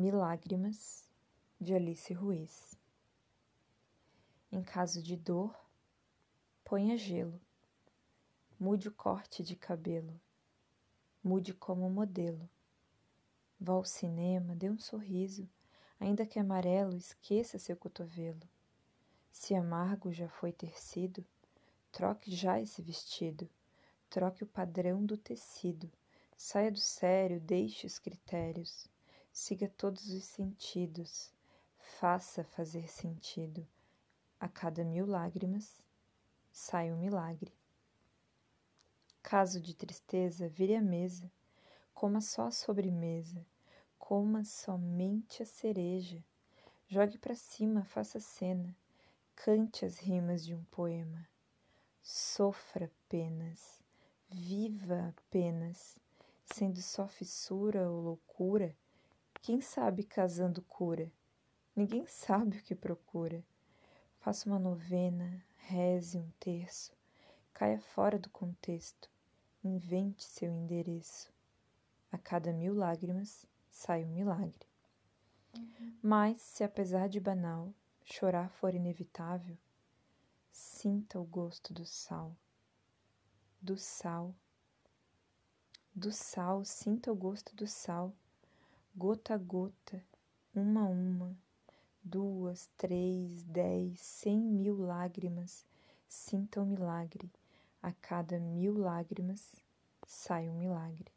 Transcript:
Milágrimas, de Alice Ruiz. Em caso de dor, ponha gelo. Mude o corte de cabelo. Mude como modelo. Vá ao cinema, dê um sorriso, ainda que amarelo, esqueça seu cotovelo. Se amargo já foi ter sido, troque já esse vestido, troque o padrão do tecido, saia do sério, deixe os critérios siga todos os sentidos, faça fazer sentido. A cada mil lágrimas sai um milagre. Caso de tristeza, vire a mesa, coma só a sobremesa, coma somente a cereja. Jogue para cima, faça cena, cante as rimas de um poema. Sofra apenas, viva apenas, sendo só fissura ou loucura quem sabe casando cura? Ninguém sabe o que procura. Faça uma novena, reze um terço, caia fora do contexto, invente seu endereço. A cada mil lágrimas sai um milagre. Uhum. Mas, se apesar de banal, chorar for inevitável, sinta o gosto do sal. Do sal. Do sal, sinta o gosto do sal gota a gota, uma a uma, duas, três, dez, cem mil lágrimas, sinta o milagre, a cada mil lágrimas sai um milagre.